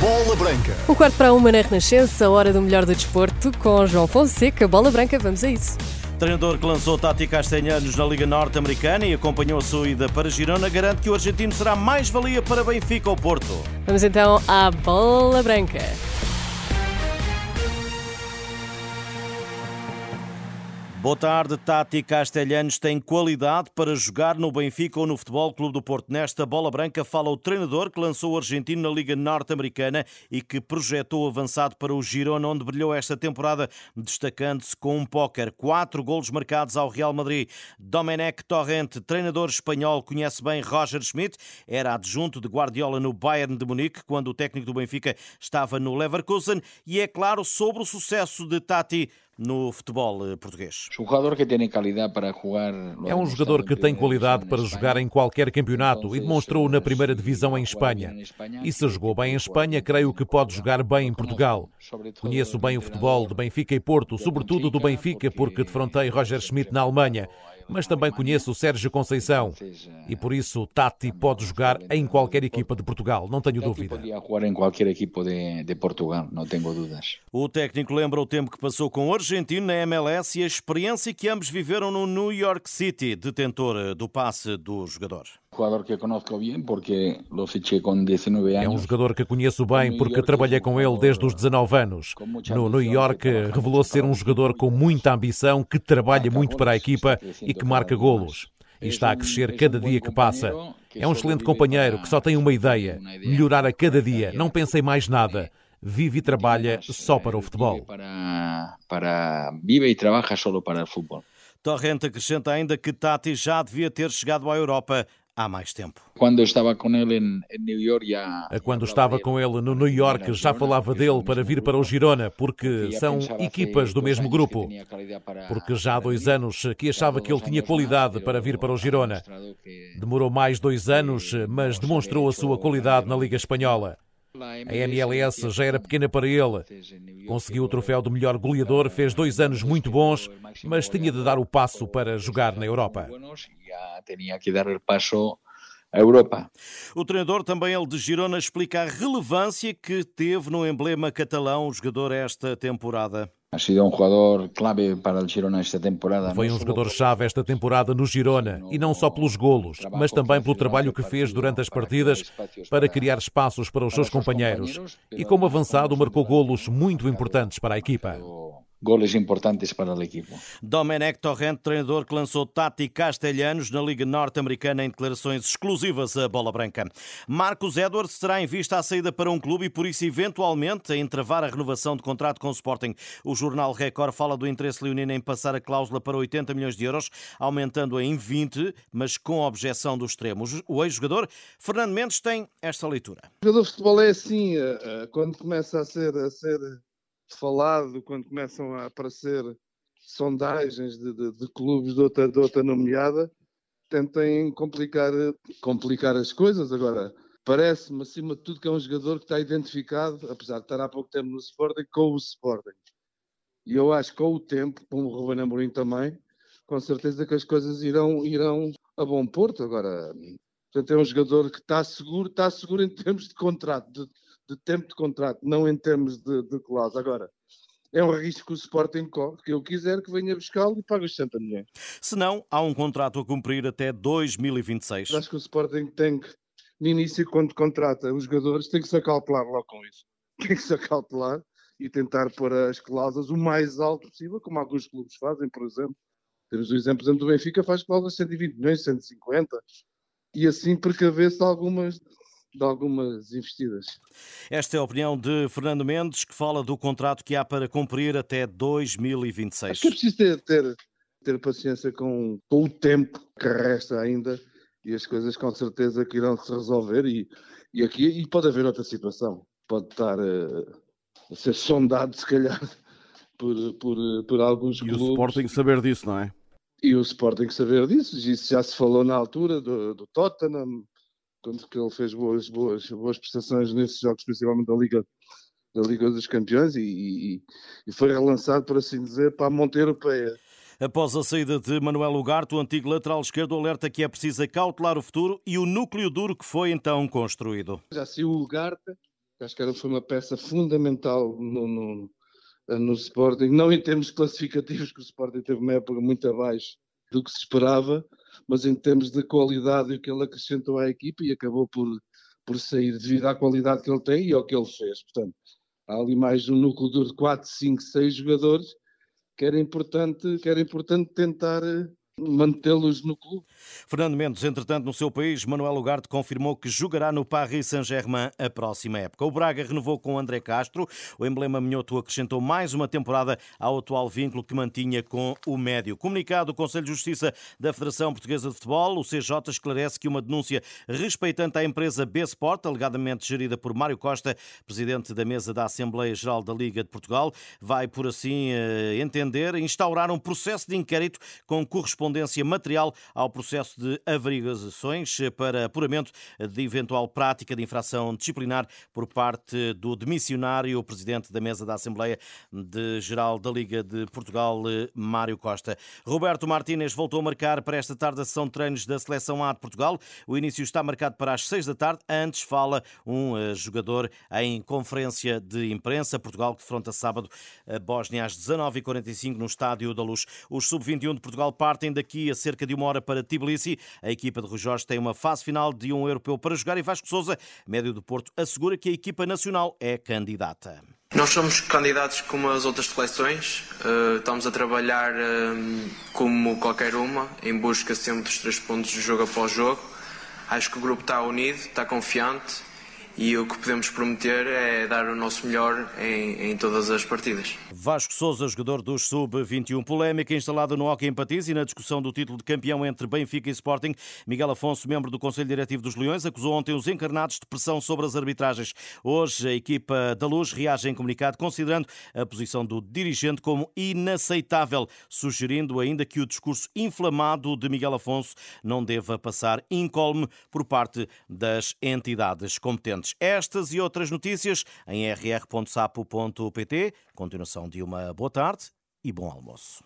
Bola Branca. Um quarto para uma na Renascença, a hora do melhor do desporto, com João Fonseca. Bola Branca, vamos a isso. Treinador que lançou Tati Castanhanos na Liga Norte-Americana e acompanhou a sua ida para Girona garante que o argentino será mais valia para Benfica ou Porto. Vamos então à Bola Branca. Boa tarde, Tati Castelhanos tem qualidade para jogar no Benfica ou no Futebol Clube do Porto. Nesta bola branca fala o treinador que lançou o argentino na Liga Norte-Americana e que projetou avançado para o Girona, onde brilhou esta temporada, destacando-se com um póquer. Quatro golos marcados ao Real Madrid. Domenech Torrente, treinador espanhol, conhece bem Roger Schmidt, era adjunto de Guardiola no Bayern de Munique, quando o técnico do Benfica estava no Leverkusen, e é claro sobre o sucesso de Tati no futebol eh, português. É um jogador que tem qualidade para jogar em qualquer campeonato e demonstrou na primeira divisão em Espanha. E se jogou bem em Espanha, creio que pode jogar bem em Portugal. Conheço bem o futebol de Benfica e Porto, sobretudo do Benfica, porque defrontei Roger Schmidt na Alemanha mas também conheço o Sérgio Conceição e por isso Tati pode jogar em qualquer equipa de Portugal, não tenho dúvida. Podia jogar em qualquer equipa de, de, Portugal, não tenho dúvidas. O técnico lembra o tempo que passou com o argentino na MLS e a experiência que ambos viveram no New York City, detentor do passe do jogador. É um jogador que conheço bem porque trabalhei com ele desde os 19 anos. No New York revelou ser um jogador com muita ambição, que trabalha muito para a equipa e que marca golos. E está a crescer cada dia que passa. É um excelente companheiro que só tem uma ideia: melhorar a cada dia. Não pensa em mais nada. Vive e trabalha só para o futebol. vive e trabalha só para o futebol. Torrente acrescenta ainda que Tati já devia ter chegado à Europa há mais tempo. Quando estava com ele em New York já Quando estava com ele no New York já falava dele para vir para o Girona, porque são equipas do mesmo grupo. Porque já há dois anos que achava que ele tinha qualidade para vir para o Girona. Demorou mais dois anos, mas demonstrou a sua qualidade na Liga Espanhola. A MLS já era pequena para ele. Conseguiu o troféu do melhor goleador, fez dois anos muito bons, mas tinha de dar o passo para jogar na Europa tinha que dar o passo Europa. O treinador, também ele de Girona, explica a relevância que teve no emblema catalão o jogador esta temporada. Um. Foi um jogador-chave esta temporada no Girona, e não só pelos golos, mas também pelo trabalho que fez durante as partidas para criar espaços para os seus companheiros. E como avançado, marcou golos muito importantes para a equipa goles importantes para o equipo. Domenech Torrente, treinador que lançou Tati Castelhanos na Liga Norte-Americana em declarações exclusivas à Bola Branca. Marcos Edwards será em vista a saída para um clube e por isso eventualmente a entravar a renovação de contrato com o Sporting. O jornal Record fala do interesse leonino em passar a cláusula para 80 milhões de euros, aumentando-a em 20, mas com objeção dos extremos. O ex-jogador Fernando Mendes tem esta leitura. O jogador de futebol é assim, eh, eh, quando começa a ser, a ser falado quando começam a aparecer sondagens de, de, de clubes de outra, de outra nomeada, tentem complicar, complicar as coisas. Agora, parece-me, acima de tudo, que é um jogador que está identificado, apesar de estar há pouco tempo no Sporting, com o Sporting. E eu acho que com o tempo, como o Ruben Amorim também, com certeza que as coisas irão, irão a bom porto. Agora, portanto, é um jogador que está seguro, está seguro em termos de contrato, de, de tempo de contrato, não em termos de, de cláusula. Agora, é um risco que o Sporting corre, que eu quiser que venha buscá-lo e pague os 60 milhões. Se não, há um contrato a cumprir até 2026. Acho que o Sporting tem que, no início, quando contrata os jogadores, tem que se acautelar logo com isso. Tem que se acautelar e tentar pôr as cláusulas o mais alto possível, como alguns clubes fazem, por exemplo. Temos o exemplo, exemplo do Benfica, faz cláusulas de 120 milhões, 150, e assim precaver-se algumas de algumas investidas. Esta é a opinião de Fernando Mendes, que fala do contrato que há para cumprir até 2026. Acho que é preciso ter, ter, ter paciência com, com o tempo que resta ainda e as coisas com certeza que irão se resolver e, e aqui e pode haver outra situação. Pode estar uh, a ser sondado, se calhar, por, por, por alguns e clubes. E o Sporting saber disso, não é? E o Sporting saber disso, isso já se falou na altura do, do Tottenham, quando que ele fez boas, boas, boas prestações nesses jogos, principalmente da Liga, da Liga dos Campeões, e, e, e foi relançado, por assim dizer, para a monta europeia. Após a saída de Manuel Ugarte, o antigo lateral esquerdo alerta que é preciso cautelar o futuro e o núcleo duro que foi então construído. Já saiu o Ugarte, acho que foi uma peça fundamental no, no, no Sporting, não em termos classificativos, que o Sporting teve uma época muito abaixo do que se esperava, mas em termos de qualidade o que ele acrescentou à equipa e acabou por, por sair devido à qualidade que ele tem e ao que ele fez. Portanto, há ali mais um núcleo de 4, 5, 6 jogadores que era importante, que era importante tentar eh, mantê-los no clube. Fernando Mendes, entretanto, no seu país, Manuel Ugarte confirmou que jogará no Paris Saint-Germain a próxima época. O Braga renovou com André Castro. O emblema minhoto acrescentou mais uma temporada ao atual vínculo que mantinha com o médio. Comunicado do Conselho de Justiça da Federação Portuguesa de Futebol, o CJ esclarece que uma denúncia respeitante à empresa B-Sport, alegadamente gerida por Mário Costa, presidente da mesa da Assembleia Geral da Liga de Portugal, vai, por assim eh, entender, instaurar um processo de inquérito com correspondência correspondência material ao processo de averiguações para apuramento de eventual prática de infração disciplinar por parte do demissionário presidente da mesa da Assembleia de Geral da Liga de Portugal, Mário Costa. Roberto Martínez voltou a marcar para esta tarde a sessão de treinos da Seleção A de Portugal. O início está marcado para as seis da tarde. Antes fala um eh, jogador em conferência de imprensa. Portugal que defronta sábado a Bósnia às 19h45 no Estádio da Luz. Os sub-21 de Portugal partem daqui a cerca de uma hora para Tbilisi. A equipa de Jorge tem uma fase final de um europeu para jogar e Vasco Souza, médio do Porto, assegura que a equipa nacional é candidata. Nós somos candidatos como as outras seleções, eh, estamos a trabalhar eh, como qualquer uma, em busca sempre dos três pontos de jogo após jogo. Acho que o grupo está unido, está confiante e o que podemos prometer é dar o nosso melhor em, em todas as partidas. Vasco Souza, jogador dos Sub-21. Polémica instalada no Hockey em Patins e na discussão do título de campeão entre Benfica e Sporting. Miguel Afonso, membro do Conselho Diretivo dos Leões, acusou ontem os encarnados de pressão sobre as arbitragens. Hoje, a equipa da Luz reage em comunicado considerando a posição do dirigente como inaceitável, sugerindo ainda que o discurso inflamado de Miguel Afonso não deva passar incólume por parte das entidades competentes. Estas e outras notícias em rr.sapo.pt. Continuação de uma boa tarde e bom almoço.